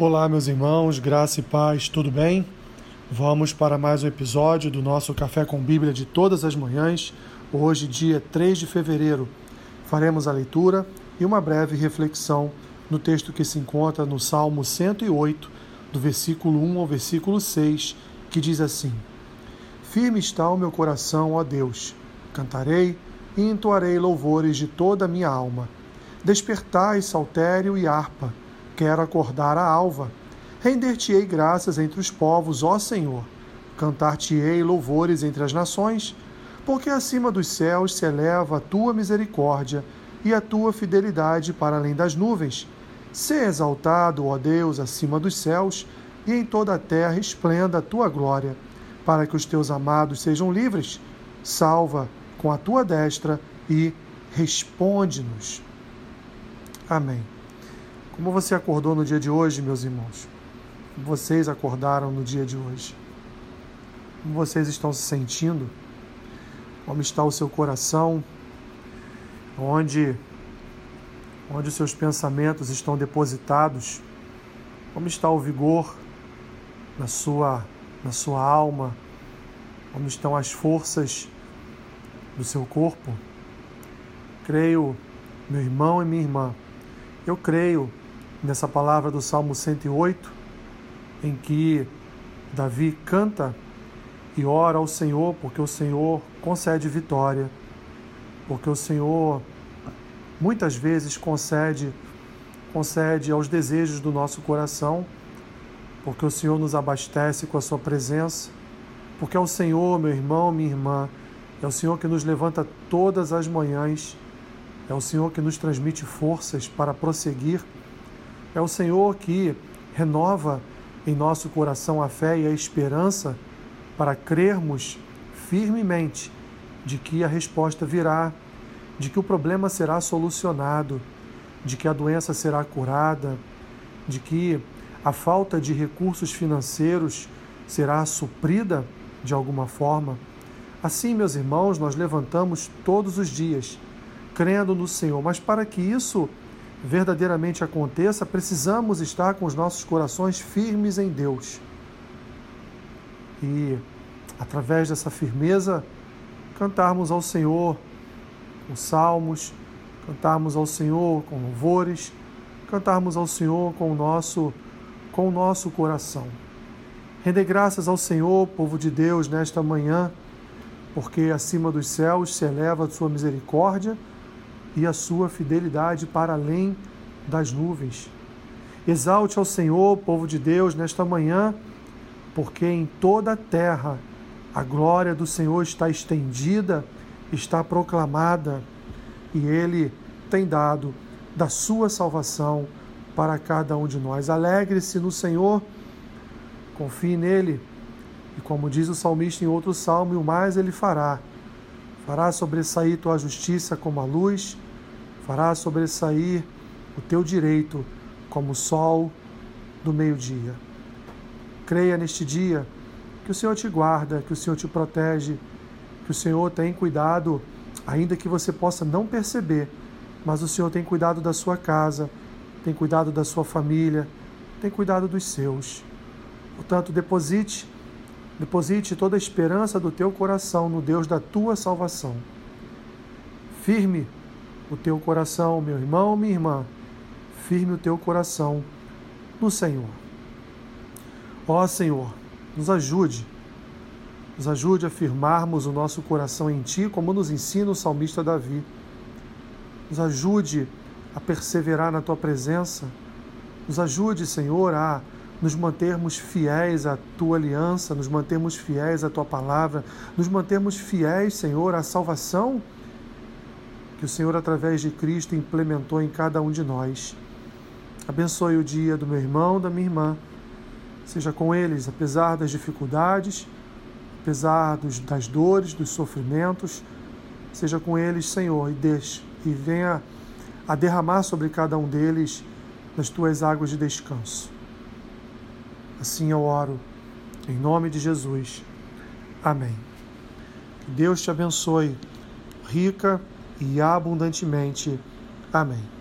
Olá, meus irmãos, graça e paz, tudo bem? Vamos para mais um episódio do nosso Café com Bíblia de todas as manhãs. Hoje, dia 3 de fevereiro, faremos a leitura e uma breve reflexão no texto que se encontra no Salmo 108, do versículo 1 ao versículo 6, que diz assim: Firme está o meu coração, ó Deus. Cantarei e entoarei louvores de toda a minha alma. Despertai saltério e harpa Quero acordar a alva. Render-te-ei graças entre os povos, ó Senhor. Cantar-te-ei louvores entre as nações, porque acima dos céus se eleva a tua misericórdia e a tua fidelidade para além das nuvens. Sê exaltado, ó Deus, acima dos céus, e em toda a terra esplenda a tua glória, para que os teus amados sejam livres. Salva com a tua destra e responde-nos. Amém. Como você acordou no dia de hoje, meus irmãos? Como vocês acordaram no dia de hoje? Como vocês estão se sentindo? Como está o seu coração? Onde onde os seus pensamentos estão depositados? Como está o vigor na sua na sua alma? Como estão as forças do seu corpo? Creio, meu irmão e minha irmã, eu creio nessa palavra do Salmo 108, em que Davi canta e ora ao Senhor, porque o Senhor concede vitória, porque o Senhor muitas vezes concede concede aos desejos do nosso coração, porque o Senhor nos abastece com a sua presença, porque é o Senhor, meu irmão, minha irmã, é o Senhor que nos levanta todas as manhãs, é o Senhor que nos transmite forças para prosseguir é o Senhor que renova em nosso coração a fé e a esperança para crermos firmemente de que a resposta virá, de que o problema será solucionado, de que a doença será curada, de que a falta de recursos financeiros será suprida de alguma forma. Assim, meus irmãos, nós levantamos todos os dias, crendo no Senhor, mas para que isso verdadeiramente aconteça, precisamos estar com os nossos corações firmes em Deus. E, através dessa firmeza, cantarmos ao Senhor com salmos, cantarmos ao Senhor com louvores, cantarmos ao Senhor com o nosso, com o nosso coração. Render graças ao Senhor, povo de Deus, nesta manhã, porque acima dos céus se eleva a sua misericórdia e a sua fidelidade para além das nuvens. Exalte ao Senhor, povo de Deus, nesta manhã, porque em toda a terra a glória do Senhor está estendida, está proclamada, e Ele tem dado da sua salvação para cada um de nós. Alegre-se no Senhor, confie nele, e como diz o salmista em outro salmo, o mais ele fará. Fará sobressair tua justiça como a luz fará sobressair o teu direito como o sol do meio-dia. Creia neste dia que o Senhor te guarda, que o Senhor te protege, que o Senhor tem cuidado, ainda que você possa não perceber, mas o Senhor tem cuidado da sua casa, tem cuidado da sua família, tem cuidado dos seus. Portanto, deposite, deposite toda a esperança do teu coração no Deus da tua salvação. Firme o teu coração, meu irmão, minha irmã, firme o teu coração no Senhor. Ó Senhor, nos ajude, nos ajude a firmarmos o nosso coração em Ti, como nos ensina o salmista Davi. Nos ajude a perseverar na Tua presença. Nos ajude, Senhor, a nos mantermos fiéis à Tua aliança, nos mantermos fiéis à Tua palavra, nos mantermos fiéis, Senhor, à salvação que o Senhor, através de Cristo, implementou em cada um de nós. Abençoe o dia do meu irmão, da minha irmã. Seja com eles, apesar das dificuldades, apesar dos, das dores, dos sofrimentos. Seja com eles, Senhor, e deixe e venha a derramar sobre cada um deles nas tuas águas de descanso. Assim eu oro, em nome de Jesus. Amém. Que Deus te abençoe, rica e abundantemente. Amém.